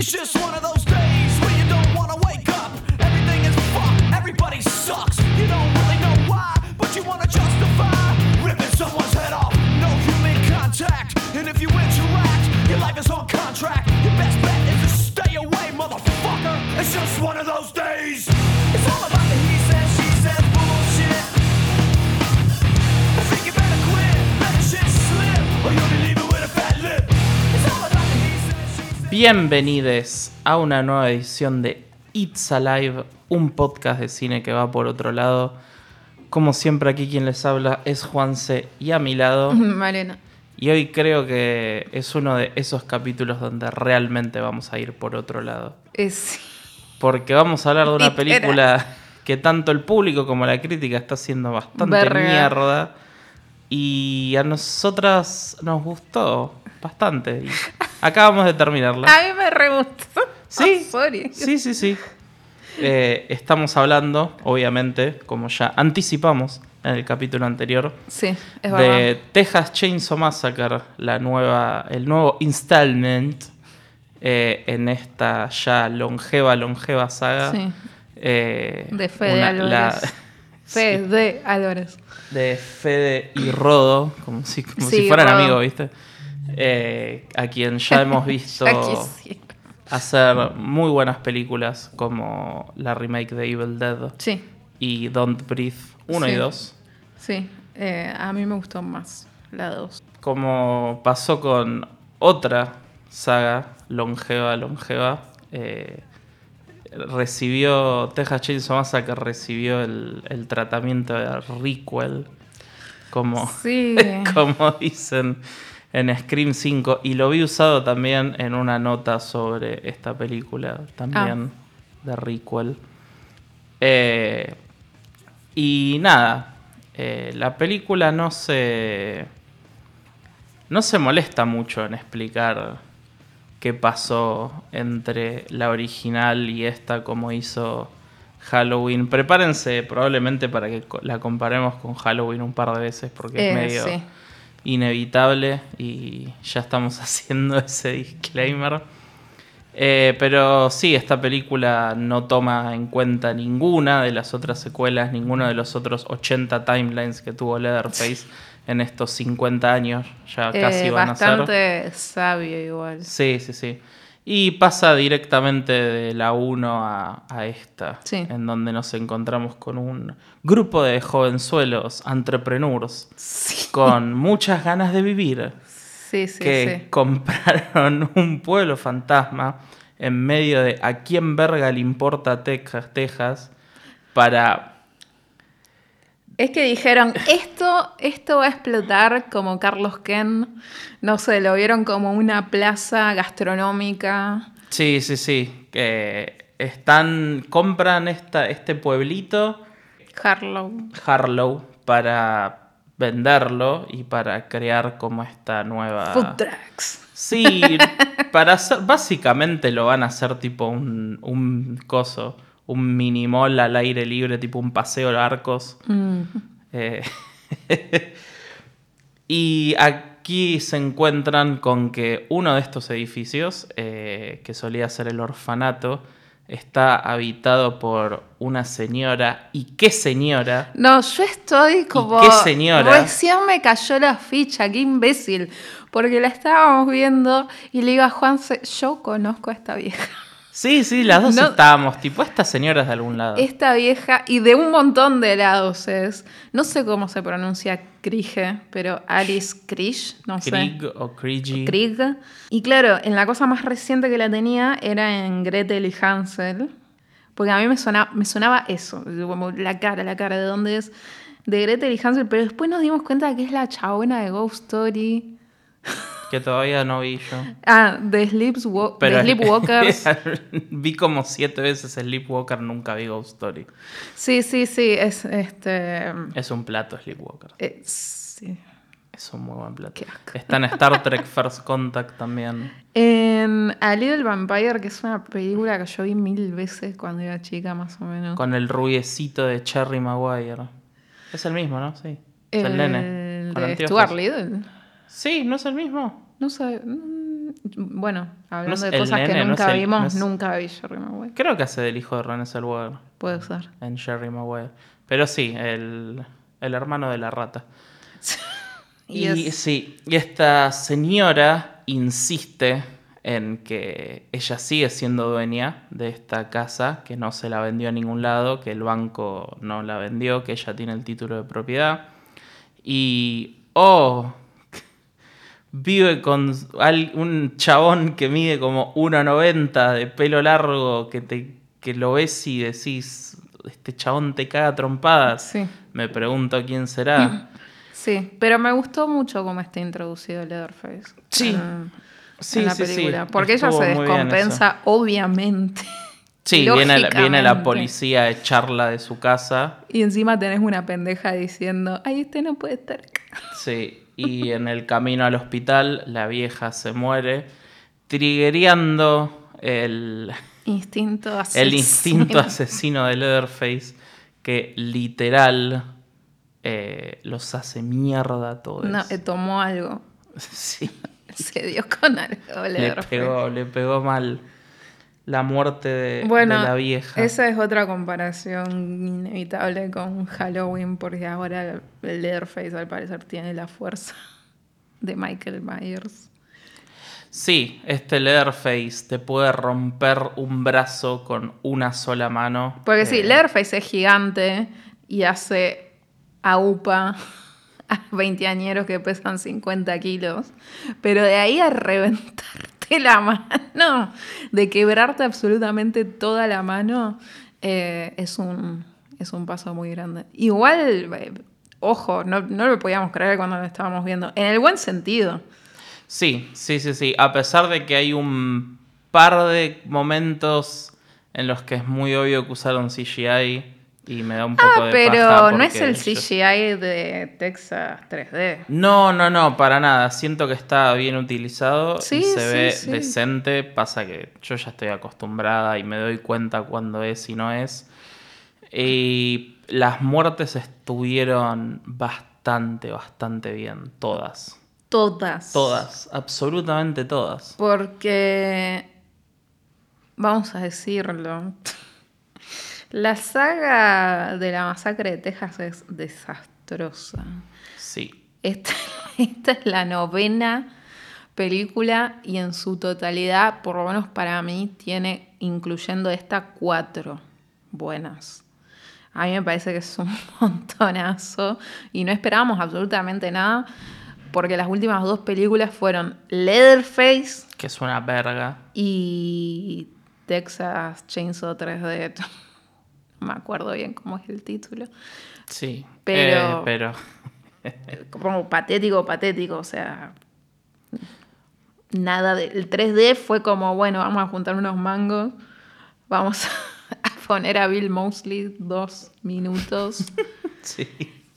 It's just one of those days where you don't wanna wake up. Everything is fucked, everybody sucks. You don't really know why, but you wanna justify ripping someone's head off. No human contact, and if you interact, your life is on contract. Your best bet is to stay away, motherfucker. It's just one of those days. Bienvenidos a una nueva edición de It's Alive, un podcast de cine que va por otro lado. Como siempre aquí quien les habla es Juanse y a mi lado. Malena. Y hoy creo que es uno de esos capítulos donde realmente vamos a ir por otro lado. Es, Porque vamos a hablar de una película que tanto el público como la crítica está haciendo bastante Verga. mierda. Y a nosotras nos gustó bastante. Acabamos de terminarla. a mí me re gustó. Sí, Oh, sorry. sí, sí, sí. Eh, estamos hablando, obviamente, como ya anticipamos en el capítulo anterior, Sí, es de. Texas Chainsaw Massacre, la nueva, el nuevo installment eh, en esta ya longeva, longeva saga. Sí. Eh, De Fede una- Álvarez. la- Fe de Álvarez. de Fede y Rodo, como si, como Sí, si fueran Rodo. amigos, ¿viste? Eh, a quien ya hemos visto hacer muy buenas películas como la remake de Evil Dead Sí, y Don't Breathe 1 y Sí. 2. sí. Eh, a mí me gustó más la 2. Como pasó con otra saga longeva, longeva. eh, recibió, Texas Chainsaw Massacre recibió el, el tratamiento de requel, como, Sí. como dicen en Scream 5. Y lo vi usado también en una nota sobre esta película, también de requel. Eh, y nada, eh, la película no se. No se molesta mucho en explicar qué pasó entre la original y esta, como hizo Halloween. Prepárense probablemente para que la comparemos con Halloween un par de veces, porque es Eh, medio sí. Inevitable y ya estamos haciendo ese disclaimer. Eh, pero sí, esta película no toma en cuenta ninguna de las otras secuelas, ninguno de los otros 80 timelines que tuvo Leatherface en estos 50 años. Ya casi Eh, van a ser. bastante sabio igual. Sí, sí, sí. Y pasa directamente de la 1 a, a esta, Sí. en donde nos encontramos con un grupo de jovenzuelos, entrepreneurs, Sí, con muchas ganas de vivir, sí, sí. que sí. compraron un pueblo fantasma en medio de a quién verga le importa Texas, Texas para... Es que dijeron, esto, esto va a explotar como Carlos Ken. No sé, lo vieron como una plaza gastronómica. Sí, sí, sí, que están, compran esta, este pueblito Harlow. Harlow para venderlo y para crear como esta nueva... Food trucks. Sí, para hacer, básicamente lo van a hacer tipo un, un coso, un mini mall al aire libre, tipo un paseo de arcos. Mm. Eh, y aquí se encuentran con que uno de estos edificios, eh, que solía ser el orfanato, está habitado por una señora. ¿Y qué señora? No, yo estoy como. qué señora? Recién me cayó la ficha, qué imbécil. Porque la estábamos viendo y le digo a Juanse, yo conozco a esta vieja. Sí, sí, las dos No- estábamos, tipo, esta señora es de algún lado. Esta vieja, y de un montón de lados es. No sé cómo se pronuncia Krige, pero Alice Krish, no sé. Krieg o Krigi. Krieg. Y claro, en la cosa más reciente que la tenía era en Gretel y Hansel. Porque a mí me sonaba, me sonaba eso, como la cara, la cara de dónde es de Gretel y Hansel, pero después nos dimos cuenta que es la chabona de Ghost Story. Que todavía no vi yo. Ah, de, Sleepswa- Pero de Sleepwalkers. vi como siete veces Sleepwalker, nunca vi Ghost Story. Sí, sí, sí, es este. Es un plato Sleepwalker. eh, sí. Es un muy buen plato. Está en Star Trek First Contact también. En A Little Vampire, que es una película que yo vi mil veces cuando era chica, más o menos. Con el rubiecito de Cherry Maguire. Es el mismo, ¿no? Sí. Es el, nene. con de. Stuart Little. Sí, ¿no es el mismo? No sé. mm, Bueno, hablando de cosas que nene, nunca el- vimos, no es- nunca vi Jerry Maguire. Creo que hace del hijo de René Zellweger Puede ser. en Jerry Maguire. Pero sí, el, el hermano de la rata. Y Y, sí, y esta señora insiste en que ella sigue siendo dueña de esta casa, que no se la vendió a ningún lado, que el banco no la vendió, que ella tiene el título de propiedad. Y, oh, vive con un chabón que mide como 1,90 de pelo largo, que, te, que lo ves y decís, este chabón te caga trompadas. Sí. Me pregunto quién será. Sí, pero me gustó mucho cómo está introducido Leatherface. Sí. En, Sí, en la sí, sí. película. Porque ella se descompensa, obviamente. Sí, viene la, viene la policía a echarla de su casa. Y encima tenés una pendeja diciendo, ay, este no puede estar. Sí, y en el camino al hospital la vieja se muere, triggereando el, Instinto asesino. el instinto asesino de Leatherface que literal eh, los hace mierda a todos. No, eh, tomó algo. Sí, Se dio con algo, le pegó, le pegó mal la muerte de, Bueno, de la vieja. esa es otra comparación inevitable con Halloween, porque ahora el Leatherface al parecer tiene la fuerza de Michael Myers. Sí, este Leatherface te puede romper un brazo con una sola mano. Porque sí, Eh, Leatherface es gigante y hace aupa a veinteañeros que pesan 50 kilos, pero de ahí a la mano, de quebrarte absolutamente toda la mano, eh, es, un, es un paso muy grande. Igual, eh, ojo, no, no lo podíamos creer cuando lo estábamos viendo, en el buen sentido. Sí, sí, sí, sí. A pesar de que hay un par de momentos en los que es muy obvio que usaron CGI y me da un poco Ah, de pero paja no es el yo- CGI de Texas 3D. No, no, no, para nada. Siento que está bien utilizado y Sí, se sí, ve sí. decente. Pasa que yo ya estoy acostumbrada y me doy cuenta cuando es y no es. Y las muertes estuvieron bastante, bastante bien. Todas. Todas. Todas. Absolutamente todas. Porque, vamos a decirlo, la saga de la masacre de Texas es desastrosa. Sí. Esta, esta es la novena película y en su totalidad, por lo menos para mí, tiene, incluyendo esta, cuatro buenas. A mí me parece que es un montonazo y no esperábamos absolutamente nada porque las últimas dos películas fueron Leatherface Que es una verga. y Texas Chainsaw 3D. Me acuerdo bien cómo es el título. Sí. Pero- Eh, pero. Como patético, patético, o sea. Nada de. El 3D fue como, bueno, vamos a juntar unos mangos. Vamos a poner a Bill Mosley dos minutos. Sí.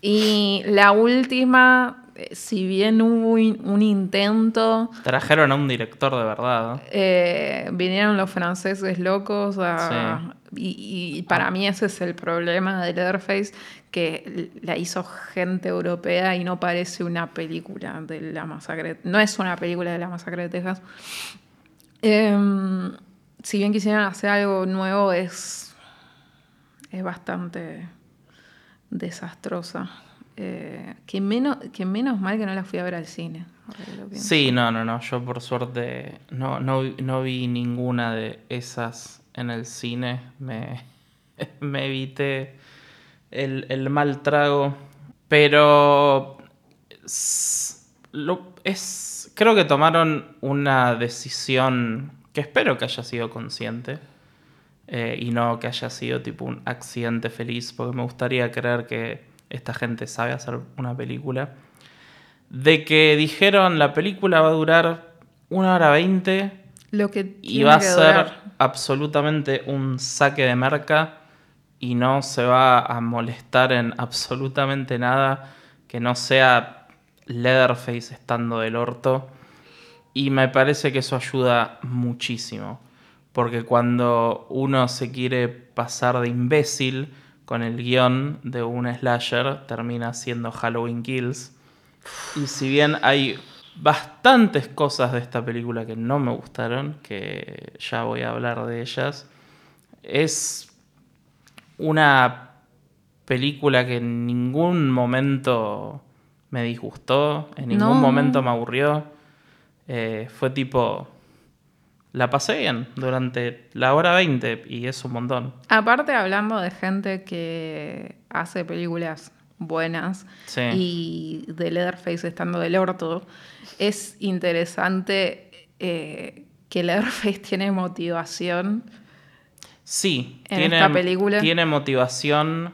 Y la última, si bien hubo un, un intento, Trajeron a un director de verdad. ¿no? eh, vinieron los franceses locos a- y, y para mí ese es el problema de Leatherface, que la hizo gente europea y no parece una película de la masacre. No es una película de la masacre de Texas. Em, si bien quisieran hacer algo nuevo, es, es bastante desastrosa. Eh, que, menos, que menos mal que no la fui a ver al cine. Sí, no, no, no. Yo por suerte no, no, no vi ninguna de esas en el cine. Me, me evité el, el mal trago. Pero es, creo que tomaron una decisión que espero que haya sido consciente. eh, y no que haya sido tipo un accidente feliz, porque me gustaría creer que esta gente sabe hacer una película. De que dijeron la película va a durar una hora veinte Lo que y va a ser absolutamente un saque de merca y no se va a molestar en absolutamente nada que no sea Leatherface estando del orto. Y me parece que eso ayuda muchísimo. Porque cuando uno se quiere pasar de imbécil con el guion de un slasher, termina siendo Halloween Kills. Y si bien hay bastantes cosas de esta película que no me gustaron, que ya voy a hablar de ellas. Es una película que en ningún momento me disgustó, en ningún No. momento me aburrió. Eh, fue tipo, la pasé bien durante la hora 20 y es un montón. Aparte, hablando de gente que hace películas buenas Sí. y de Leatherface estando del orto, es interesante eh, que Leatherface tiene motivación. Sí, en tiene, esta película. tiene motivación,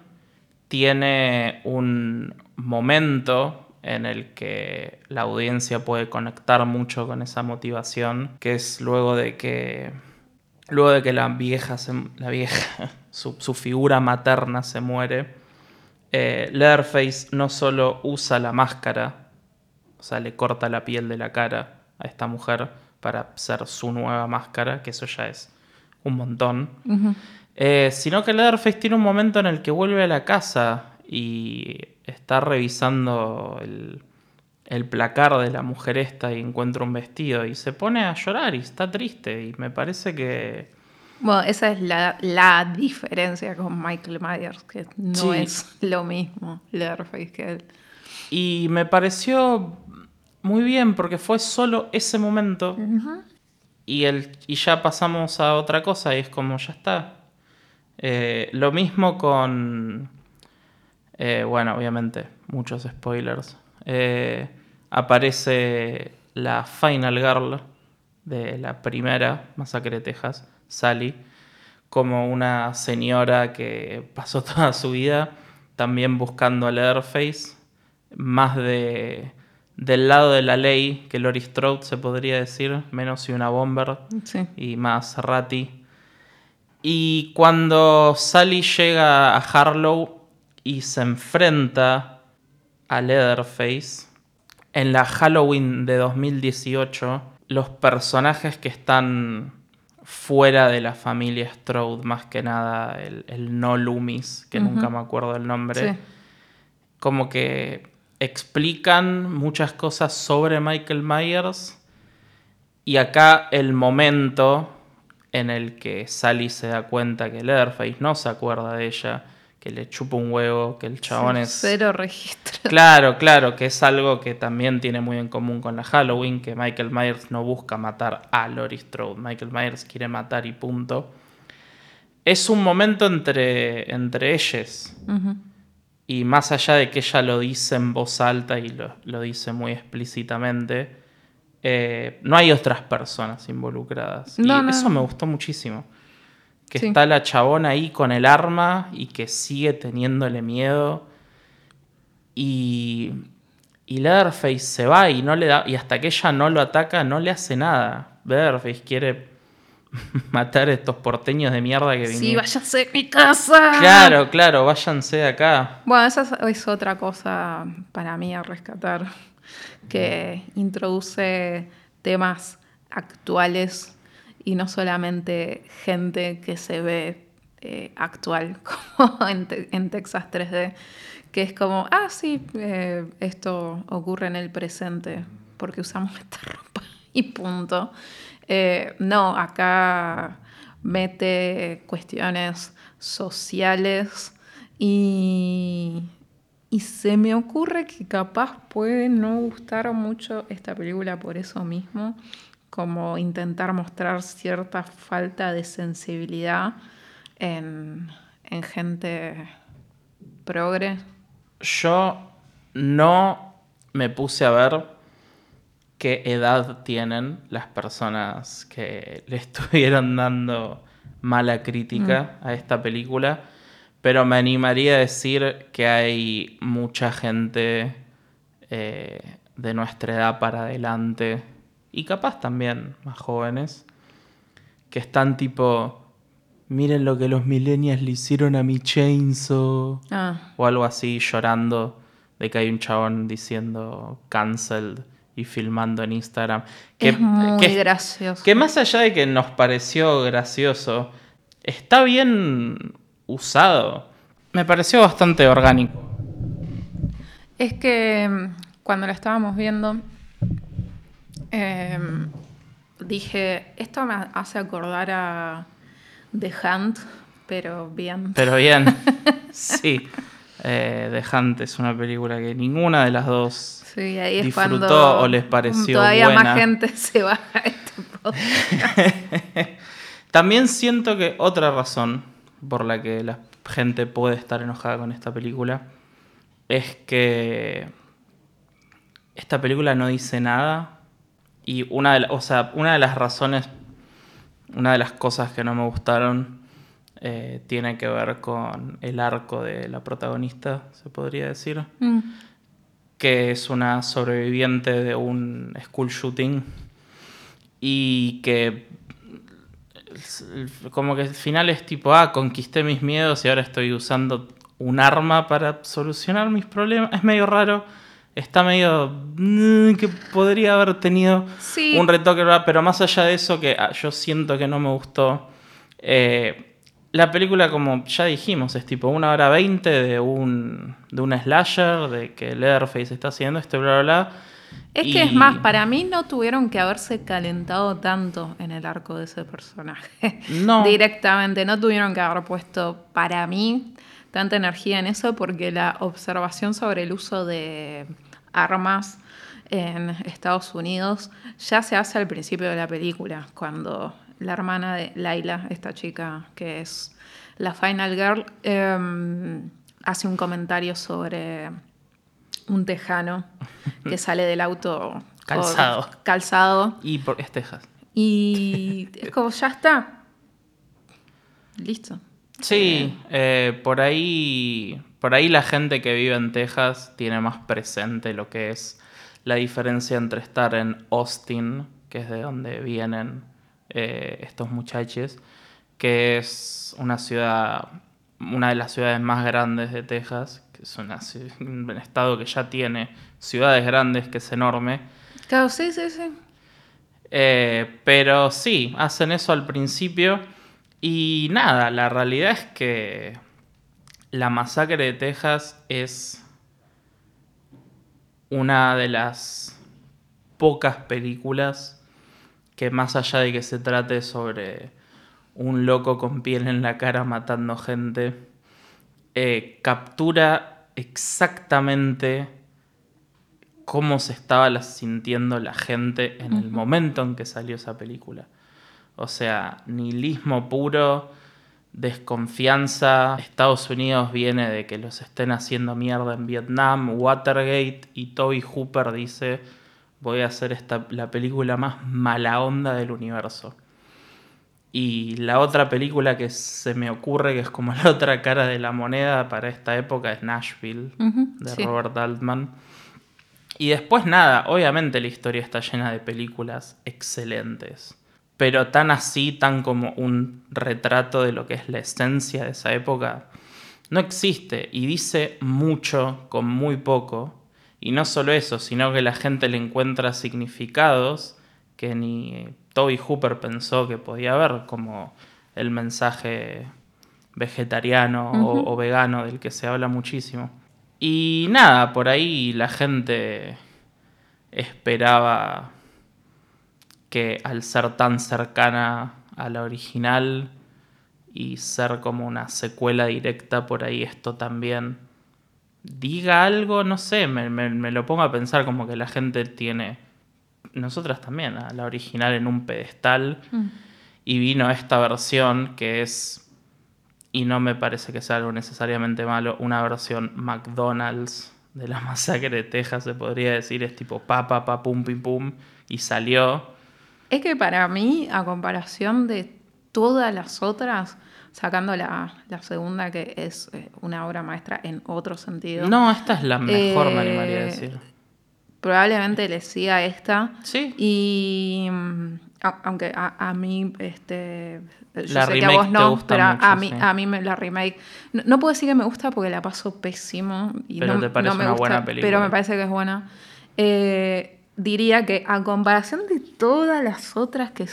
tiene un momento en el que la audiencia puede conectar mucho con esa motivación, que es luego de que luego de que la vieja se- la vieja su, su figura materna se muere, eh, Leatherface no solo usa la máscara, o sea, le corta la piel de la cara a esta mujer para ser su nueva máscara, que eso ya es un montón. Eh, sino que Leatherface tiene un momento en el que vuelve a la casa y está revisando el, el placar de la mujer esta y encuentra un vestido y se pone a llorar y está triste y me parece que... Bueno, esa es la, la diferencia con Michael Myers, que no Sí. es lo mismo Leatherface que él. Y me pareció muy bien porque fue solo ese momento y, el, y ya pasamos a otra cosa y es como ya está. Eh, lo mismo con... eh, bueno, obviamente, muchos spoilers. Eh, aparece la Final Girl de la primera Masacre de Texas, Sally, como una señora que pasó toda su vida también buscando a Leatherface, más de, del lado de la ley que Lori Strode se podría decir, menos si una bomber Sí. y más Ratti. Y cuando Sally llega a Harlow y se enfrenta a Leatherface, en la Halloween de 2018, los personajes que están fuera de la familia Strode, más que nada el, el no Loomis, que nunca me acuerdo el nombre, Sí. como que explican muchas cosas sobre Michael Myers y acá el momento en el que Sally se da cuenta que Leatherface no se acuerda de ella, que le chupa un huevo, que el chabón Sí, es... Cero registro. Claro, claro, que es algo que también tiene muy en común con la Halloween, que Michael Myers no busca matar a Laurie Strode, Michael Myers quiere matar y punto. Es un momento entre, entre ellos. Ujú. Y más allá de que ella lo dice en voz alta y lo, lo dice muy explícitamente, eh, no hay otras personas involucradas. No, y no, eso me gustó muchísimo. Que Sí. está la chabona ahí con el arma y que sigue teniéndole miedo. Y, y Leatherface se va y no le da. Y hasta que ella no lo ataca, no le hace nada. Leatherface quiere matar a estos porteños de mierda que Sí, vinieron. váyanse de mi casa. Claro, claro, váyanse de acá. Bueno, esa es, es otra cosa para mí a rescatar, que introduce temas actuales y no solamente gente que se ve eh, actual, como en, Te- en Texas 3D, que es como, ah, sí, eh, esto ocurre en el presente porque usamos esta ropa y punto. Eh, no, acá mete cuestiones sociales y, y se me ocurre que capaz puede no gustar mucho esta película por eso mismo, como intentar mostrar cierta falta de sensibilidad en, en gente progre. Yo no me puse a ver qué edad tienen las personas que le estuvieron dando mala crítica a esta película, pero me animaría a decir que hay mucha gente eh, de nuestra edad para adelante, y capaz también más jóvenes, que están tipo, miren lo que los millennials le hicieron a mi chainsaw Ah, o algo así llorando de que hay un chabón diciendo cancelled y filmando en Instagram. Que, es muy que- gracioso. que más allá de que nos pareció gracioso, está bien usado. Me pareció bastante orgánico. Es que mm, cuando la estábamos viendo, Em, dije, esto me hace acordar a The Hunt, pero bien. Pero bien, sí. Eh, The Hunt es una película que ninguna de las dos Sí, ahí es disfrutó cuando o les pareció todavía buena. más gente se va a este podcast. También siento que otra razón por la que la gente puede estar enojada con esta película es que esta película no dice nada y una de, la- o sea, una de las razones, una de las cosas que no me gustaron eh, tiene que ver con el arco de la protagonista, se podría decir Mm. que es una sobreviviente de un school shooting y que como que el final es tipo, ah, conquisté mis miedos y ahora estoy usando un arma para solucionar mis problemas. Es medio raro, está medio mm, que podría haber tenido Sí. un retoque, pero más allá de eso que ah, yo siento que no me gustó. eh, la película, como ya dijimos, es tipo una hora veinte de un, de un slasher, de que Leatherface está haciendo esto, bla, bla, bla. Es Y- que es más, para mí no tuvieron que haberse calentado tanto en el arco de ese personaje. No. Directamente, no tuvieron que haber puesto, para mí, tanta energía en eso porque la observación sobre el uso de armas en Estados Unidos ya se hace al principio de la película, cuando la hermana de Laila, esta chica que es la Final Girl, em, hace un comentario sobre un tejano que sale del auto con- Calzado. calzado Y por, es Texas. y es como ya está listo Sí, eh, por ahí. Por ahí la gente que vive en Texas tiene más presente lo que es la diferencia entre estar en Austin, que es de donde vienen eh, estos muchachos, que es una ciudad, una de las ciudades más grandes de Texas, que es una un estado que ya tiene ciudades grandes, que es enorme. claro sí sí sí Eh, pero sí, hacen eso al principio. Y nada, la realidad es que la masacre de Texas es una de las pocas películas que más allá de que se trate sobre un loco con piel en la cara matando gente, eh, captura exactamente cómo se estaba sintiendo la gente en el momento en que salió esa película. O sea, nihilismo puro, desconfianza. Estados Unidos viene de que los estén haciendo mierda en Vietnam, Watergate, y Toby Hooper dice, voy a hacer esta, la película más mala onda del universo. Y la otra película que se me ocurre, que es como la otra cara de la moneda para esta época, es Nashville, de sí. Robert Altman. Y después nada, obviamente la historia está llena de películas excelentes. Pero tan así, tan como un retrato de lo que es la esencia de esa época, no existe. Y dice mucho con muy poco. Y no solo eso, sino que la gente le encuentra significados que ni Toby Hooper pensó que podía haber, como el mensaje vegetariano o- o, vegano del que se habla muchísimo. Y nada, por ahí la gente esperaba que al ser tan cercana a la original y ser como una secuela directa, por ahí esto también diga algo, no sé, me, me- me lo pongo a pensar como que la gente tiene, nosotras también, a la original en un pedestal y vino esta versión que es, y no me parece que sea algo necesariamente malo, una versión McDonald's de la masacre de Texas, se podría decir, es tipo pa, pa, pa, pum, pim, pum, y salió. Es que para mí, a comparación de todas las otras, sacando la, la segunda, que es eh, una obra maestra en otro sentido, No, esta es la mejor, me animaría a Eh, decir. probablemente le siga esta. Sí. Y mm, a- aunque a, a mí, este, yo La sé que a vos no, pero a- mucho, a mí, sí. a mí me, la remake, no, no puedo decir que me gusta porque la paso pésimo. Y Pero no, te parece no me una gusta, buena película. Pero me parece que es buena. Eh, diría que a comparación de todas las otras que,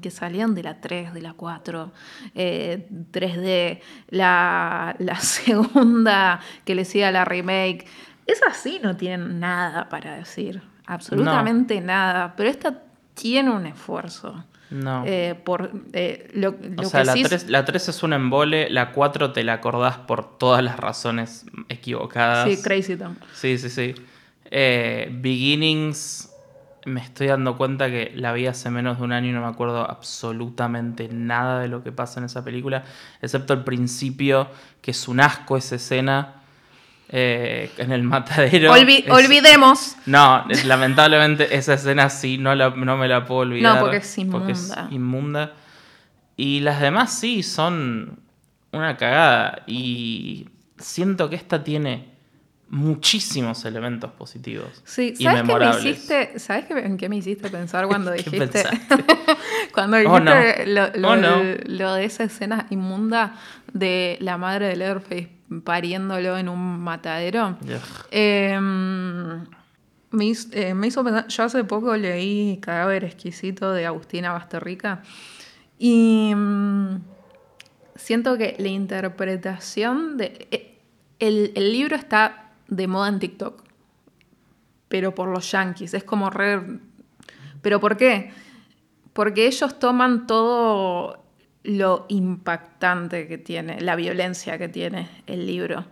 que salían de la 3, de la 4, eh, 3D, la, la segunda que le sigue a la remake, esas sí no tienen nada para decir, absolutamente nada, pero esta tiene un esfuerzo. No. Eh, por eh, lo, o sea, que la sí 3, la 3 es un embole, la 4 te la acordás por todas las razones equivocadas. Sí, Crazy Town. Sí, sí, sí. Eh, Beginnings, me estoy dando cuenta que la vi hace menos de un año y no me acuerdo absolutamente nada de lo que pasa en esa película, excepto el principio, que es un asco esa escena eh, en el matadero. Olvi- Es- Olvidemos. No, lamentablemente esa escena sí, no, la- no me la puedo olvidar. No, porque es porque es inmunda. inmunda. Y las demás sí, son una cagada. Y siento que esta tiene muchísimos elementos positivos. Sí, y ¿sabes qué me hiciste? ¿Sabes qué, en qué me hiciste pensar cuando ¿Qué dijiste? pensaste? cuando Oh, dijiste no. lo, lo Oh, no. de- lo de esa escena inmunda de la madre de Leatherface pariéndolo en un matadero. Ugh. Eh, me, hizo, eh, me hizo pensar, yo hace poco leí Cadáver Exquisito de Agustina Basterrica y mm, siento que la interpretación de... eh, el, el libro está de moda en TikTok, pero por los yankees, es como re... ¿Pero por qué? Porque ellos toman todo lo impactante que tiene, la violencia que tiene el libro.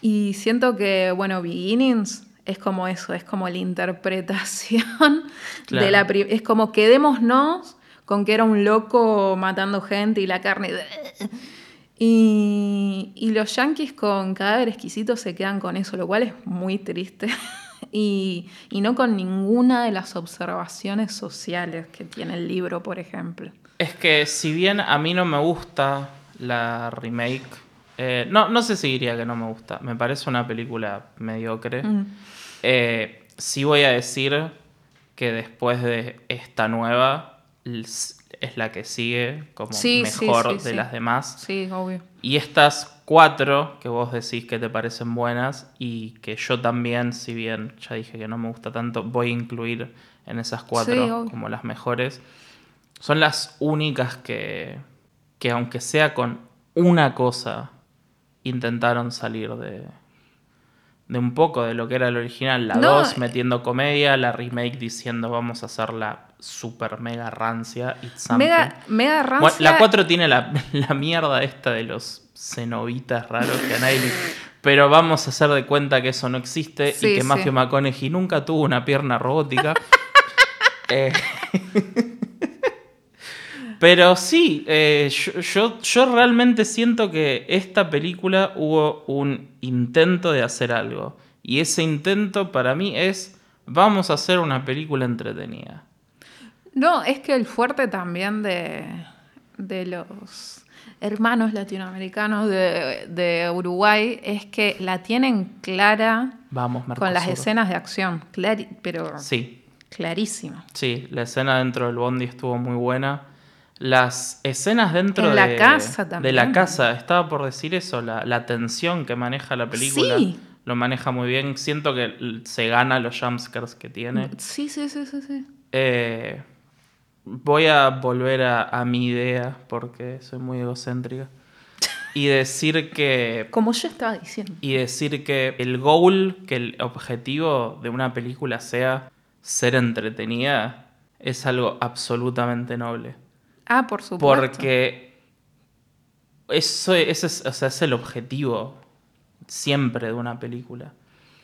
Y siento que, bueno, Beginnings es como eso, es como la interpretación Claro. de la... Es como quedémonos con que era un loco matando gente y la carne... Y, y los yankees con cadáver exquisito se quedan con eso, lo cual es muy triste. Y, y no con ninguna de las observaciones sociales que tiene el libro, por ejemplo. Es que si bien a mí no me gusta la remake, eh, no, no sé si diría que no me gusta, me parece una película mediocre. Mm. Eh, sí voy a decir que después de esta nueva es la que sigue como Sí, mejor sí, de las demás. Sí, obvio. Y estas cuatro que vos decís que te parecen buenas y que yo también, si bien ya dije que no me gusta tanto, voy a incluir en esas cuatro como las mejores, son las únicas que, que aunque sea con una cosa, intentaron salir de, de un poco de lo que era el original. La No, 2 eh. metiendo comedia, la remake diciendo vamos a hacerla super mega rancia. It's. Mega, mega rancia. Bueno, la 4 tiene la, la mierda esta de los cenobitas raros que a nadie Pero vamos a hacer de cuenta que eso no existe Sí, y que sí. Matthew McConaughey nunca tuvo una pierna robótica. Eh, Pero sí, eh, yo, yo, yo realmente siento que esta película hubo un intento de hacer algo. Y ese intento para mí es, vamos a hacer una película entretenida. No, es que el fuerte también de, de los hermanos latinoamericanos de, de Uruguay es que la tienen clara Vamos, con las escenas de acción, clari- pero Sí, clarísima. Sí, la escena dentro del bondi estuvo muy buena. Las escenas dentro En la de, casa de también. la casa, estaba por decir eso, la, la tensión que maneja la película Sí. lo maneja muy bien. Siento que se gana los jumpscares que tiene. Sí, sí, sí, sí, sí. Eh, voy a volver a, a mi idea porque soy muy egocéntrica y decir que Como yo estaba diciendo. y decir que el goal, que el objetivo de una película sea ser entretenida, es algo absolutamente noble. Ah, por supuesto. Porque eso, ese es, o sea, es el objetivo siempre de una película.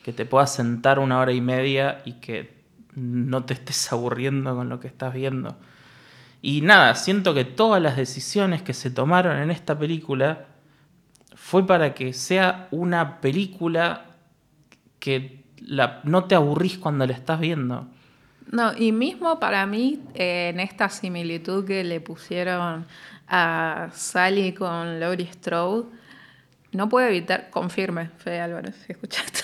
Que te puedas sentar una hora y media y que no te estés aburriendo con lo que estás viendo. Y nada, siento que todas las decisiones que se tomaron en esta película fue para que sea una película que la- no te aburrís cuando la estás viendo. No, y mismo para mí, eh, en esta similitud que le pusieron a Sally con Laurie Strode, no puedo evitar, confirme, Fede Álvarez, si escuchaste.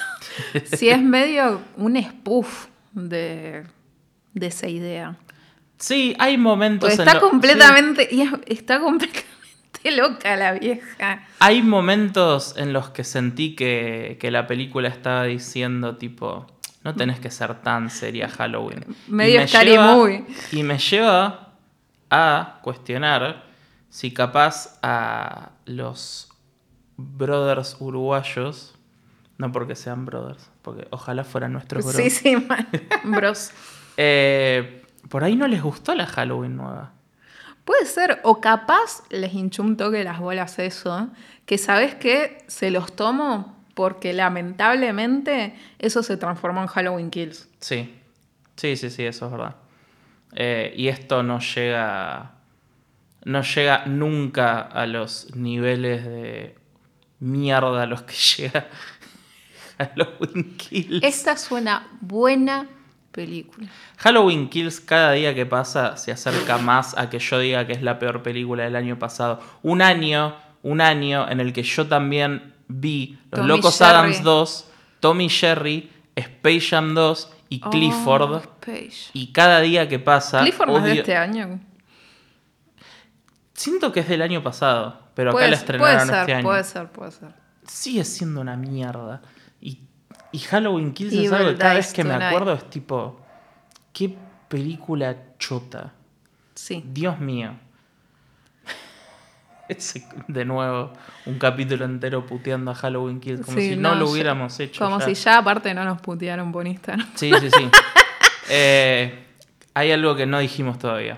si es medio un spoof de, de esa idea. Sí, hay momentos en está lo- sí. completamente, está completamente loca la vieja. Hay momentos en los que sentí que, que la película estaba diciendo, tipo, no tenés que ser tan seria Halloween. Y Medio me Scary lleva- Movie. Y me lleva a cuestionar si capaz a los brothers uruguayos, no porque sean brothers, porque ojalá fueran nuestros brothers, Sí, sí, man. bros. eh, por ahí no les gustó la Halloween nueva. Puede ser, o capaz les hinchó un toque las bolas eso, que sabes que se los tomo porque lamentablemente eso se transformó en Halloween Kills. Sí, sí, sí, sí, eso es verdad. Eh, y esto no llega, no llega nunca a los niveles de mierda a los que llega Halloween Kills. Esta es una buena película. Halloween Kills cada día que pasa se acerca más a que yo diga que es la peor película del año pasado. Un año, un año en el que yo también vi Los Locos Jerry. Adams 2, Tommy Jerry, Space Jam 2 y Clifford. Oh, Space. Y cada día que pasa. Clifford no es de este año. Siento que es del año pasado, pero acá Puede, la estrenaron puede ser, este año. puede ser, puede ser. Sigue siendo una mierda. Y, y Halloween Kills es algo que cada vez que me acuerdo es tipo. Qué película chota. Sí. Dios mío. De nuevo un capítulo entero puteando a Halloween Kills, como Sí, si no, lo hubiéramos hecho. Como ya. si ya aparte no nos putearon por Instagram. Sí, sí, sí. Eh, hay algo que no dijimos todavía.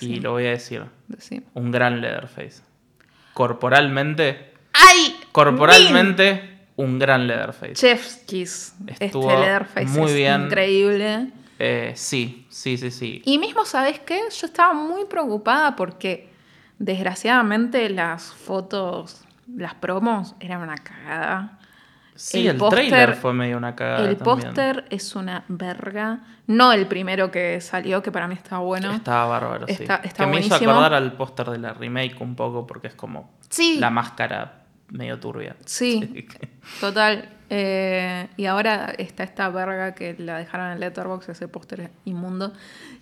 Y lo voy a decir. decime. Un gran Leatherface. Corporalmente, ¡Ay! corporalmente, un gran Leatherface. Chef's Kiss. Estuvo este Leatherface muy es bien. increíble. Eh, sí, sí, sí, sí. Y mismo, ¿sabes qué? Yo estaba muy preocupada porque desgraciadamente las fotos, las promos eran una cagada. Sí, el trailer fue medio una cagada. el póster es una verga. No el primero que salió, que para mí estaba bueno. Estaba bárbaro, sí. Está- está que me hizo acordar al póster de la remake un poco porque es como Sí. la máscara medio turbia. Sí, total. Eh, y ahora está esta verga que la dejaron en Letterboxd, ese póster inmundo.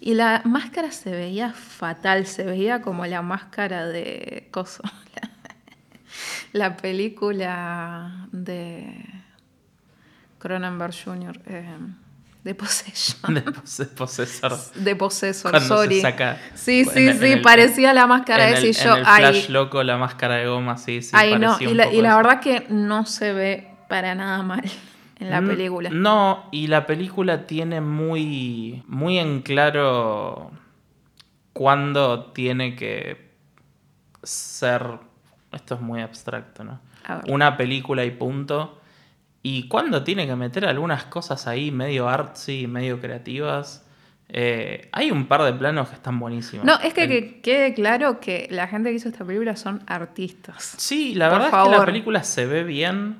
Y la máscara se veía fatal, se veía como la máscara de Coso. La, película de Cronenberg Jr., eh, de Possession. de pose- posesor. De Possessor, Cuando se saca sí, sí, en sí, en el- parecía la máscara en esa y yo, en el ay, flash loco, la máscara de goma, sí, sí. Ay, no, y la, y verdad que no se ve para nada mal en la Mm, película. No, y la película tiene muy, muy en claro cuándo tiene que ser. Esto es muy abstracto, ¿no? Una película y punto. Y cuándo tiene que meter algunas cosas ahí medio artsy, medio creativas. Eh, hay un par de planos que están buenísimos. No, es que, El- que quede claro que la gente que hizo esta película son artistas. Sí, la Por verdad es que la película se ve bien.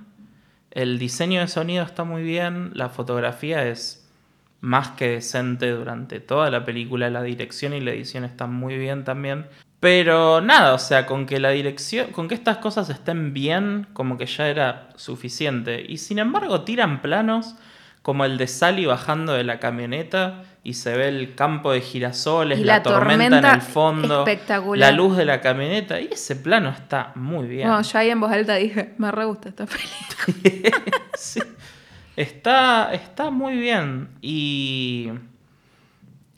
El diseño de sonido está muy bien. La fotografía es más que decente durante toda la película. La dirección y la edición están muy bien también. Pero nada, o sea, con que la dirección, con que estas cosas estén bien, como que ya era suficiente. Y sin embargo, tiran planos como el de Sally bajando de la camioneta y se ve el campo de girasoles, Y la, la tormenta, en el fondo, espectacular. la luz de la camioneta. Y ese plano está muy bien. Bueno, yo ahí en voz alta dije, me re gusta esta película. Sí. Está, está muy bien. Y.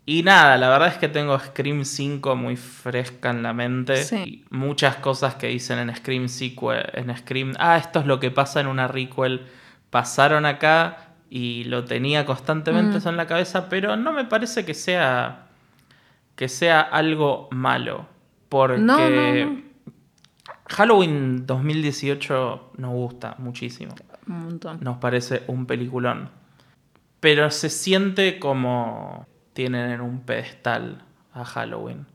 Y nada, la verdad es que tengo Scream 5 muy fresca en la mente. Sí. Y muchas cosas que dicen en Scream sequel, en Scream. Ah, esto es lo que pasa en una requel. Pasaron acá y lo tenía constantemente Mm. eso en la cabeza. Pero no me parece que sea. que sea algo malo. Porque. No, no, no. Halloween 2018 nos gusta muchísimo. Un montón. Nos parece un peliculón. Pero se siente como tienen en un pedestal a Halloween.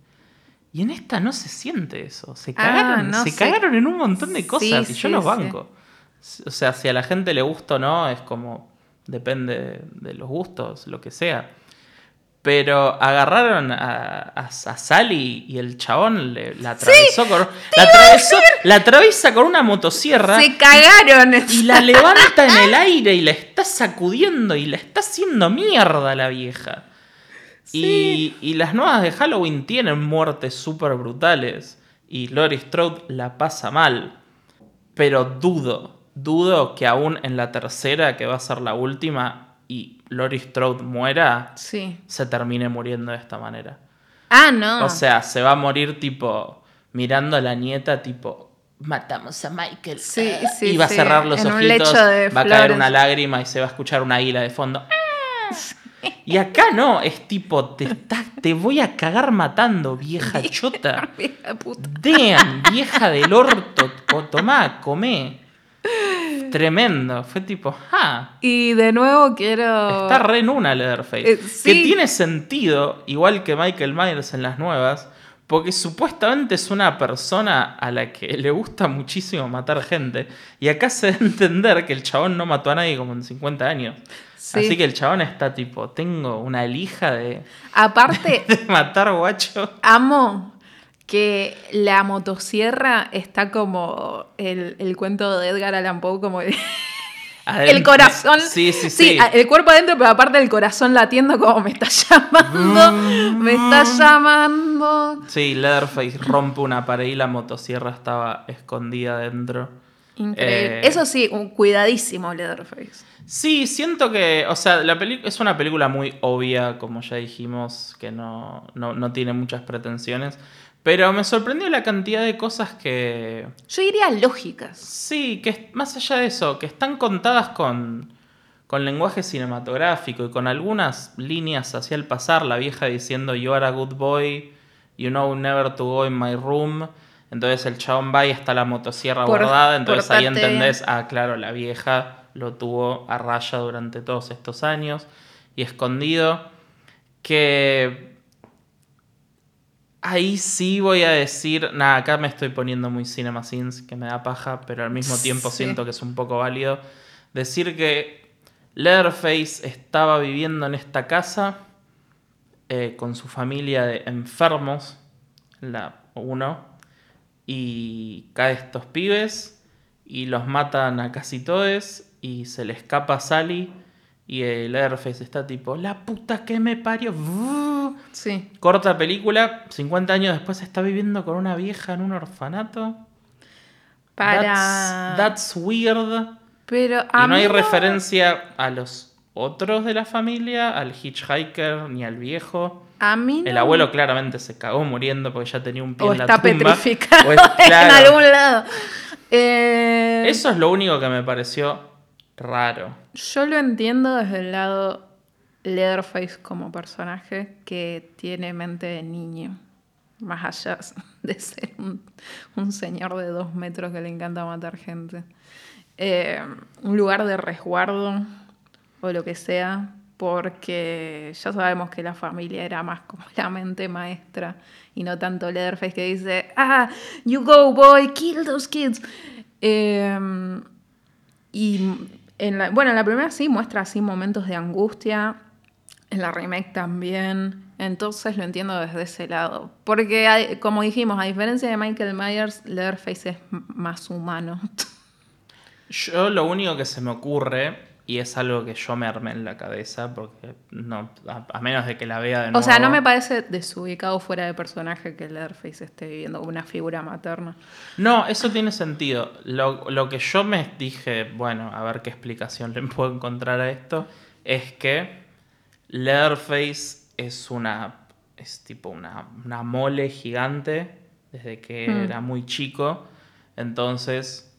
Y en esta no se siente eso. Se Ah, cagaron, se sé. cagaron en un montón de cosas Sí, y yo sí, los sí. banco. O sea, si a la gente le gusta o no, es como. Depende de los gustos, lo que sea. Pero agarraron a, a, a Sally y el chabón le, la atravesó con. La, atravesó, la atraviesa con una motosierra. Se cagaron. Y la levanta en el aire y la está sacudiendo y la está haciendo mierda la vieja. Y, y las nuevas de Halloween tienen muertes súper brutales. Y Laurie Strode la pasa mal. Pero dudo, dudo que aún en la tercera, que va a ser la última, y Laurie Strode muera, Sí. se termine muriendo de esta manera. Ah, no. O sea, se va a morir tipo mirando a la nieta tipo matamos a Michael. Sí, sí, y va a cerrar los en ojitos, va a caer una lágrima y se va a escuchar una águila de fondo. Y acá no, es tipo, te, te voy a cagar matando, vieja chota. Hija puta. Damn, vieja del orto, tomá, comé. Tremendo, fue tipo, ah, Y de nuevo quiero. está re en una Leatherface. Eh, Que tiene sentido, igual que Michael Myers en las nuevas, porque supuestamente es una persona a la que le gusta muchísimo matar gente. Y acá se da a entender que el chabón no mató a nadie como en 50 años. Sí. Así que el chabón está tipo, tengo una lija de, Aparte, de matar guacho. amo que la motosierra está como el, el cuento de Edgar Allan Poe, como el, corazón. Sí, sí, sí. el cuerpo adentro, pero aparte el corazón latiendo como me está llamando, me está llamando. Sí, Leatherface rompe una pared y la motosierra estaba escondida dentro. Increíble. Eh, Eso sí, un cuidadísimo Leatherface. Sí, siento que, o sea, la es una película muy obvia, como ya dijimos, que no, no, no tiene muchas pretensiones, pero me sorprendió la cantidad de cosas que, Yo diría lógicas. sí, que más allá de eso, que están contadas con, con lenguaje cinematográfico y con algunas líneas hacia el pasar, la vieja diciendo, you are a good boy, you know never to go in my room. Entonces el chabón va y está la motosierra Por- bordada, entonces ahí portate entendés ah, claro, la vieja lo tuvo a raya durante todos estos años y escondido. Que ahí sí voy a decir, nada, acá me estoy poniendo muy Cinema Sins, que me da paja, pero al mismo tiempo Sí. siento que es un poco válido. Decir que Leatherface estaba viviendo en esta casa eh, con su familia de enfermos, la 1, y cae estos pibes y los matan a casi todos y se le escapa Sally y el Leatherface está tipo, la puta que me parió. Sí. Corta película, 50 años después está viviendo con una vieja en un orfanato. Para. That's, that's weird. Pero Y no hay referencia a los otros de la familia, al hitchhiker ni al viejo. A mí El abuelo claramente se cagó muriendo porque ya tenía un pie O en la está tumba. petrificado O es- claro. en algún lado. Eh, Eso es lo único que me pareció raro. Yo lo entiendo desde el lado Leatherface como personaje que tiene mente de niño. Más allá de ser un, señor de dos metros que le encanta matar gente. Eh, un lugar de resguardo o lo que sea, porque ya sabemos que la familia era más como la mente maestra y no tanto Leatherface que dice, ah, you go boy, kill those kids. Eh, y en la, bueno, en la primera sí muestra así momentos de angustia, en la remake también, entonces lo entiendo desde ese lado. Porque, como dijimos, a diferencia de Michael Myers, Leatherface es más humano. Yo lo único que se me ocurre, y es algo que yo me armé en la cabeza, porque no, a, a menos de que la vea de nuevo. O sea, no me parece desubicado fuera de personaje que Leatherface esté viviendo una figura materna. No, eso tiene sentido. Lo, lo que yo me dije, bueno, a ver qué explicación le puedo encontrar a esto, es que Leatherface es una. es tipo una, una mole gigante desde que Mm. era muy chico. Entonces,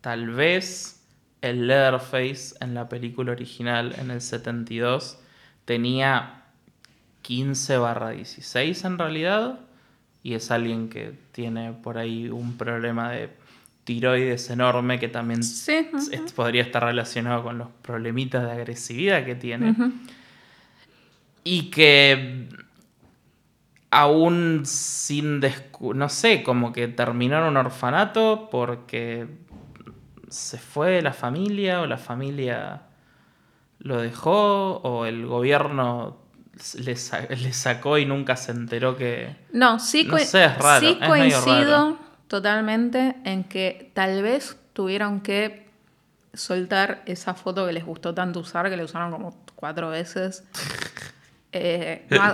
tal vez el Leatherface en la película original en el 72 tenía 15 barra 16 en realidad y es alguien que tiene por ahí un problema de tiroides enorme que también Sí, podría estar relacionado con los problemitas de agresividad que tiene. Y que aún sin no sé, como que terminó en un orfanato porque se fue la familia o la familia lo dejó o el gobierno le, sa- le sacó y nunca se enteró que... No, sí, No coi- sé, es raro, sí es coincido raro. totalmente en que tal vez tuvieron que soltar esa foto que les gustó tanto usar, que la usaron como cuatro veces. Eh, no,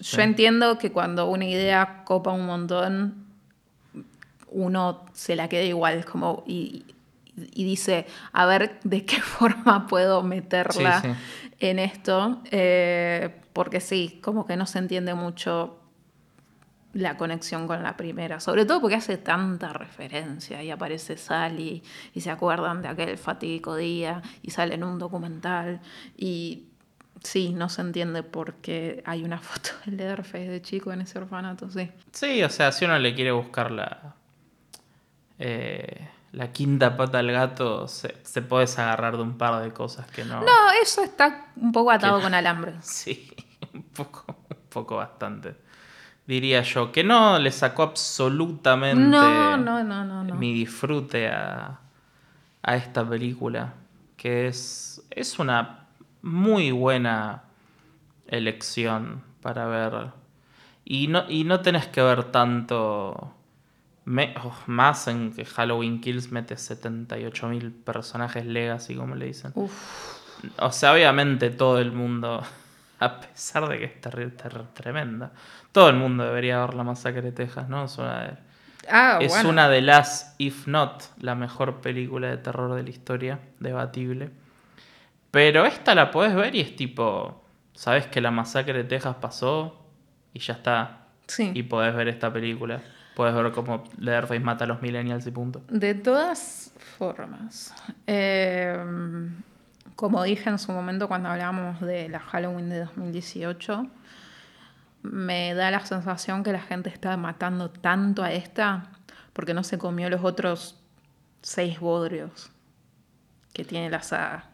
yo entiendo que cuando una idea copa un montón, uno se la queda igual como y, y dice, a ver de qué forma puedo meterla Sí, sí. en esto, eh, porque sí, como que no se entiende mucho la conexión con la primera, sobre todo porque hace tanta referencia y aparece Sally y se acuerdan de aquel fatídico día y sale en un documental y sí, no se entiende por qué hay una foto de Leatherface de chico en ese orfanato, sí. Sí, o sea, si uno le quiere buscar la, eh, la quinta pata al gato, se, se puedes agarrar de un par de cosas que no. No, eso está un poco atado Que- con alambre. Sí, un poco, un poco bastante. Diría yo, que no le sacó absolutamente No, no, no, no, no. mi disfrute a, a esta película. Que es, es una muy buena elección para ver. Y no, y no tenés que ver tanto. Me- oh, más en que Halloween Kills mete 78.000 personajes legacy, como le dicen. Uf. O sea, obviamente todo el mundo, a pesar de que es terri- ter- tremenda, todo el mundo debería ver la masacre de Texas, ¿no? Es una de, Ah, es bueno. una de las, if not, la mejor película de terror de la historia, debatible. Pero esta la podés ver y es tipo, sabes que la masacre de Texas pasó y ya está. Sí. Y podés ver esta película. Podés ver cómo Leatherface mata a los millennials y punto. De todas formas, eh, como dije en su momento cuando hablábamos de la Halloween de 2018, me da la sensación que la gente está matando tanto a esta porque no se comió los otros seis bodrios que tiene la saga.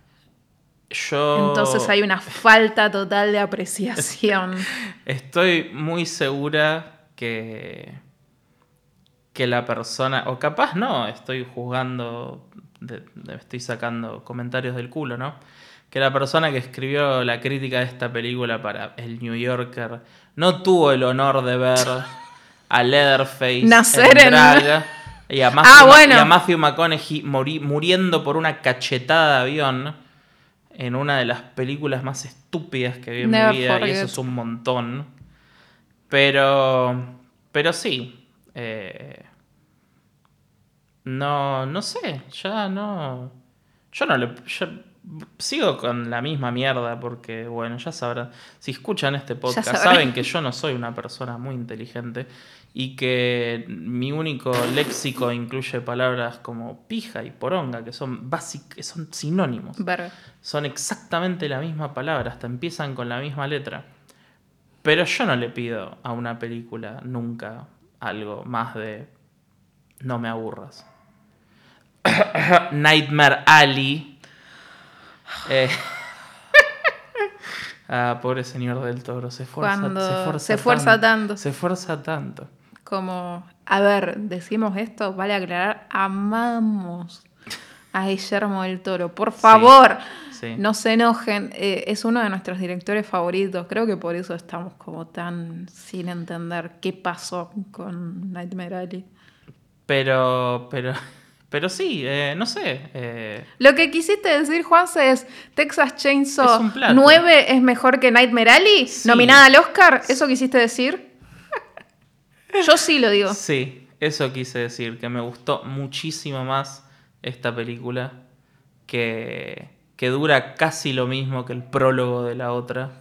Yo... Entonces hay una falta total de apreciación. Estoy muy segura que, que la persona, o capaz no, estoy juzgando, de- de- estoy sacando comentarios del culo, ¿no? Que la persona que escribió la crítica de esta película para el New Yorker no tuvo el honor de ver a Leatherface Nacer en- drag y a Matthew, Ah, bueno. y a Matthew McConaughey mori- muriendo por una cachetada de avión en una de las películas más estúpidas que vi en Never mi vida y eso es un montón. Pero, pero sí. eh, no, no sé, ya no. Yo no le. yo sigo con la misma mierda porque, bueno, ya sabrán. Si escuchan este podcast, sabrán. saben que yo no soy una persona muy inteligente y que mi único léxico incluye palabras como pija y poronga, que son básicas, son sinónimos. Verga. Son exactamente la misma palabra, hasta empiezan con la misma letra. Pero yo no le pido a una película nunca algo más de no me aburras. Nightmare Alley. Eh, ah, pobre señor del toro, se esfuerza, Cuando se esfuerza, se esfuerza tanto. Se esfuerza tanto. Como, a ver, decimos esto, vale aclarar, amamos a Guillermo del Toro. Por favor, sí. no se enojen. eh, es uno de nuestros directores favoritos. Creo que por eso estamos como tan sin entender qué pasó con Nightmare Alley. Pero, pero, pero sí, eh, no sé. eh, Lo que quisiste decir, Juanse, es Texas Chainsaw Es un plato. 9 es mejor que Nightmare Alley, Sí. nominada al Oscar. ¿Eso quisiste decir? Yo sí lo digo. Sí, eso quise decir, que me gustó muchísimo más esta película, que, que dura casi lo mismo que el prólogo de la otra,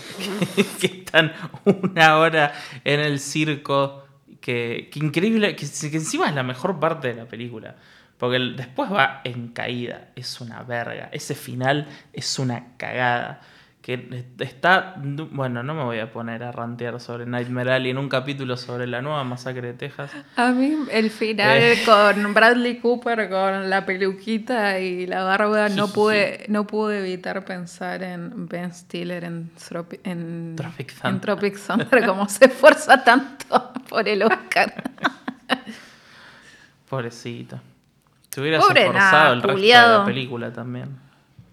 que están una hora en el circo, que, que increíble, que, encima es la mejor parte de la película. Porque después va en caída, es una verga. Ese final es una cagada. Que está. Bueno, no me voy a poner a rantear sobre Nightmare Alley en un capítulo sobre la nueva masacre de Texas. A mí el final Eh. con Bradley Cooper con la peluquita y la barba no pude no pude evitar pensar en Ben Stiller en, Tropi- en, Tropic en Thunder. Tropic Thunder como se esfuerza tanto por el Oscar. Pobrecito. Te hubieras Pobre esforzado nada, el resto de la película también.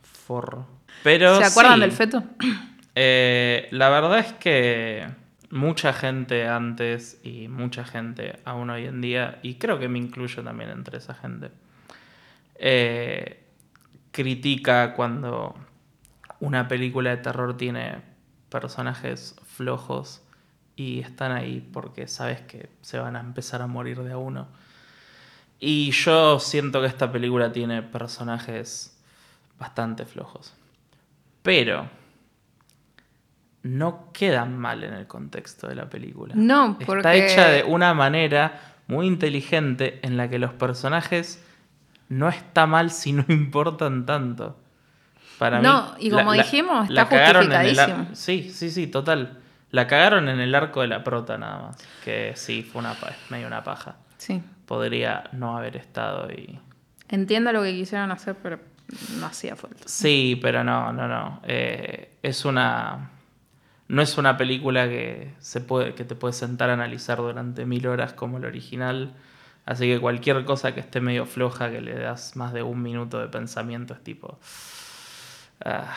Forro. Pero ¿Se acuerdan sí, del feto? eh, la verdad es que mucha gente antes y mucha gente aún hoy en día, y creo que me incluyo también entre esa gente, eh, critica cuando una película de terror tiene personajes flojos y están ahí porque sabes que se van a empezar a morir de a uno. Y yo siento que esta película tiene personajes bastante flojos. Pero no quedan mal en el contexto de la película. No, Está porque- hecha de una manera muy inteligente en la que los personajes no está mal si no importan tanto. Para No, mí, y como dijimos, está el justificadísimo. Sí, sí, sí, total. La cagaron en el arco de la prota nada más. Que sí, fue una medio una paja. Sí. Podría no haber estado y. Entiendo lo que quisieron hacer, pero no hacía falta. Sí, pero no, no, no. Eh, es una. No es una película que, se puede, que te puedes sentar a analizar durante mil horas como el original. Así que cualquier cosa que esté medio floja, que le das más de un minuto de pensamiento, es tipo. ah,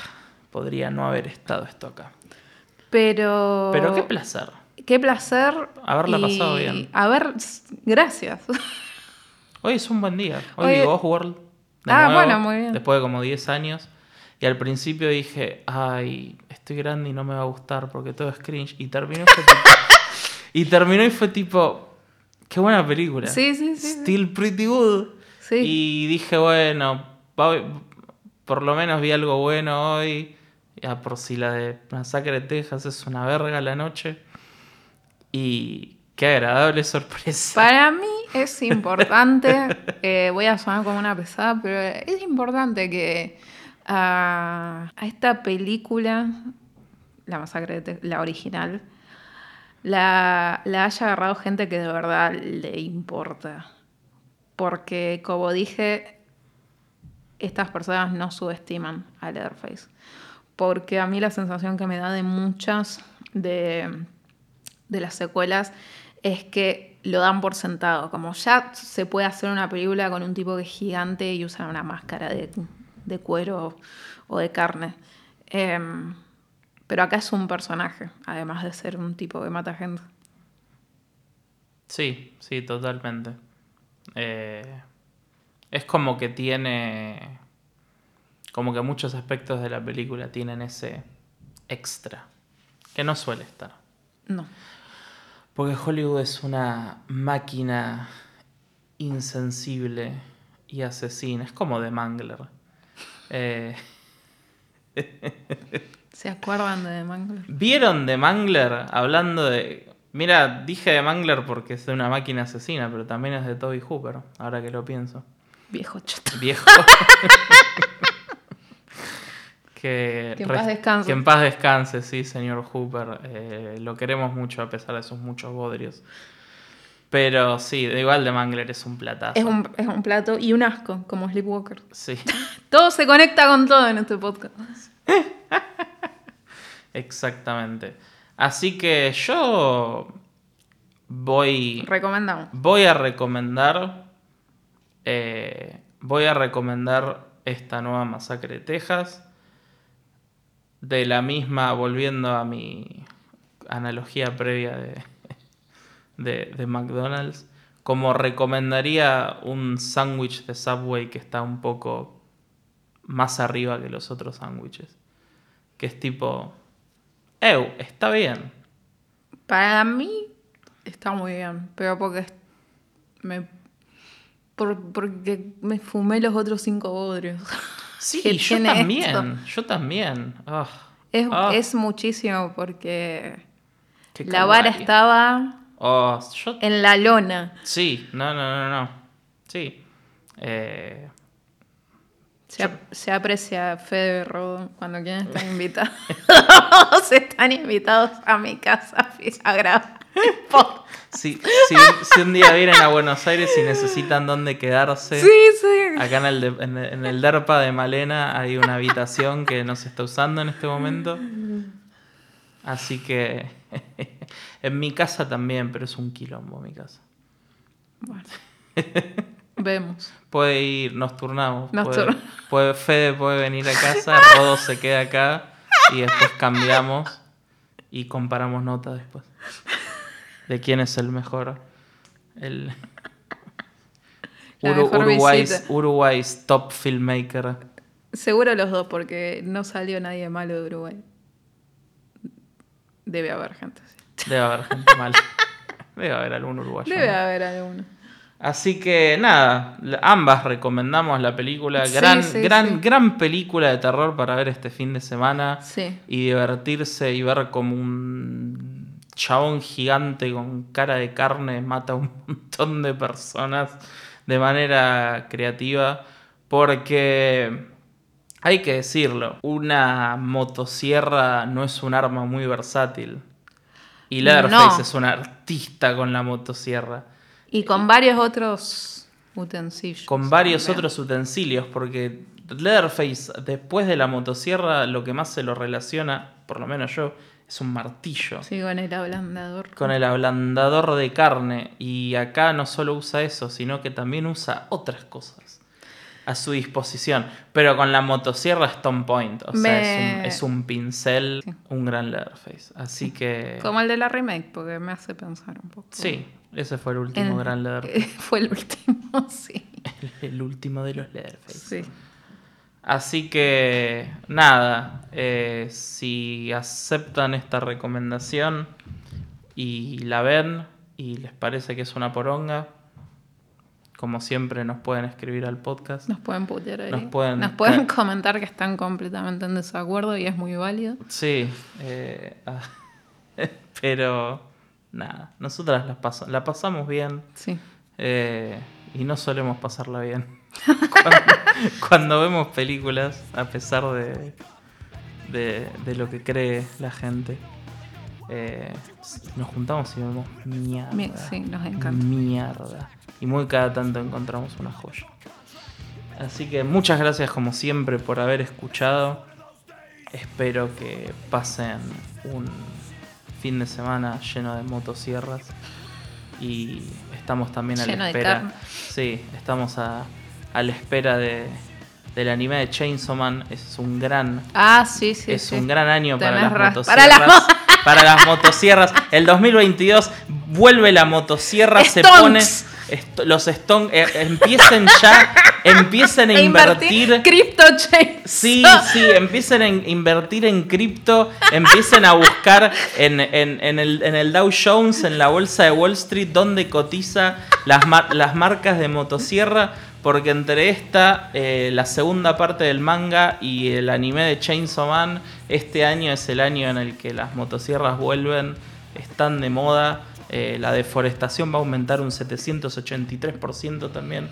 podría no haber estado esto acá. Pero. Pero qué placer. Qué placer. Haberla y- pasado bien. A ver, gracias. Hoy es un buen día. Hoy Ghost World. De Ah, nuevo, bueno, muy bien. Después de como 10 años. Y al principio dije, ay, estoy grande y no me va a gustar porque todo es cringe. Y terminó y fue tipo, y terminó y fue tipo, qué buena película. Sí, sí, sí, sí. Still pretty good. Sí. Y dije, bueno, por lo menos vi algo bueno hoy. Ya por si la de Masacre de Texas es una verga la noche. Y qué agradable sorpresa. Para mí es importante, eh, voy a sonar como una pesada, pero es importante que a, a esta película, la masacre, de la original, la, la haya agarrado gente que de verdad le importa. Porque, como dije, estas personas no subestiman a Leatherface. Porque a mí la sensación que me da de muchas de, de las secuelas es que lo dan por sentado. Como ya se puede hacer una película con un tipo que es gigante y usa una máscara de, de cuero o de carne. Em, pero acá es un personaje, además de ser un tipo que mata gente. Sí, sí, totalmente. Eh, es como que tiene. Como que muchos aspectos de la película tienen ese extra. Que no suele estar. No. Porque Hollywood es una máquina insensible y asesina. Es como The Mangler. Eh, ¿Se acuerdan de The Mangler? ¿Vieron The Mangler? Hablando de. Mira, dije The Mangler porque es de una máquina asesina, pero también es de Toby Hooper, ahora que lo pienso. Viejo chato. Viejo. que, Que en paz descanse. Que en paz descanse, sí, señor Hooper. Eh, lo queremos mucho a pesar de sus muchos bodrios. Pero sí, igual The Mangler es un platazo. Es un, es un plato y un asco, como Sleepwalker. Sí, Todo se conecta con todo en este podcast. exactamente. Así que yo voy. Recomendamos. Voy a recomendar. eh, voy a recomendar esta nueva masacre de Texas. De la misma, volviendo a mi analogía previa de, de, de McDonald's. Como recomendaría un sándwich de Subway que está un poco más arriba que los otros sándwiches. Que es tipo. ¡Ew! Está bien. Para mí está muy bien, pero porque me por- porque me fumé los otros cinco bodrios. Sí, que yo tiene también. esto. Yo también. Ah, Es, ah, es muchísimo porque qué la vara estaba Oh, yo- en la lona. Sí, no, no, no, no. Sí. Eh, Se, ap- se aprecia Fede cuando quieren estar invitados. están invitados a mi casa a grabar. si, si, si un día vienen a Buenos Aires y necesitan dónde quedarse, Sí, sí. acá en el, de- en, el- en el DERPA de Malena hay una habitación que no se está usando en este momento. Así que en mi casa también, pero es un quilombo mi casa. Bueno. Vemos. Puede ir, nos turnamos. Nos puede, turn- puede- Fede puede venir a casa, Rodo se queda acá y después cambiamos y comparamos notas después. De quién es el mejor. El Uru- Uruguay's, top filmmaker. Seguro los dos, porque no salió nadie malo de Uruguay. Debe haber gente. sí. Debe haber gente mala. Debe haber algún uruguayo. Debe ¿no? haber alguno. Así que nada, ambas recomendamos la película. Gran, sí, gran, sí. gran película de terror para ver este fin de semana. Sí. y divertirse y ver como un chabón gigante con cara de carne mata a un montón de personas de manera creativa porque hay que decirlo, una motosierra no es un arma muy versátil. Y Leatherface No. es un artista con la motosierra. Y con varios otros utensilios. Con varios también. otros utensilios, porque Leatherface, después de la motosierra, lo que más se lo relaciona, por lo menos yo, es un martillo. Sí, con el ablandador. Con el ablandador de carne. Y acá no solo usa eso, sino que también usa otras cosas a su disposición. Pero con la motosierra Stone Point. O sea, es, un, es un pincel, Sí. un gran Leatherface. Así que. Como el de la remake, porque me hace pensar un poco. Sí, ese fue el último gran Leatherface. Fue el último, sí. El último de los Leatherface. Sí. Así que, nada, eh, si aceptan esta recomendación y la ven y les parece que es una poronga, como siempre nos pueden escribir al podcast. Nos pueden putear ahí. Nos pueden- Nos pueden comentar que están completamente en desacuerdo y es muy válido. Sí, eh, ah, pero nada, nosotras la, pas- la pasamos bien Sí. eh, y no solemos pasarla bien. cuando, cuando vemos películas, a pesar de, de, de lo que cree la gente, eh, nos juntamos y vemos mierda. Mi- sí, nos encanta. Mierda. Y muy cada tanto encontramos una joya. Así que muchas gracias como siempre por haber escuchado. Espero que pasen un fin de semana lleno de motosierras. Y estamos también a la de espera. carne. Sí, estamos a, a la espera de, del anime de Chainsaw Man. Es un gran Ah, sí, sí. es sí. un gran año para las, ra- motosierras, para las para las motosierras. El 2022 vuelve la motosierra, se pone est- los Stone eh, empiecen ya, empiecen a E invertir. Crypto Chains. Sí, sí, empiecen a in- invertir en cripto, empiecen a buscar en, en- en el, en el Dow Jones, en la bolsa de Wall Street, donde cotiza las, mar- las marcas de motosierra, porque entre esta, eh, la segunda parte del manga y el anime de Chainsaw Man, este año es el año en el que las motosierras vuelven, están de moda, eh, la deforestación va a aumentar un 783% también.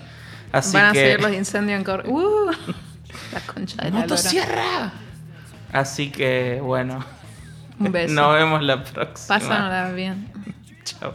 Así Van a que... seguir los incendios en Cor... Uh, la concha de la. ¡Motosierra! Así que, bueno. Un beso. Nos vemos la próxima. Pásanla bien. Chao.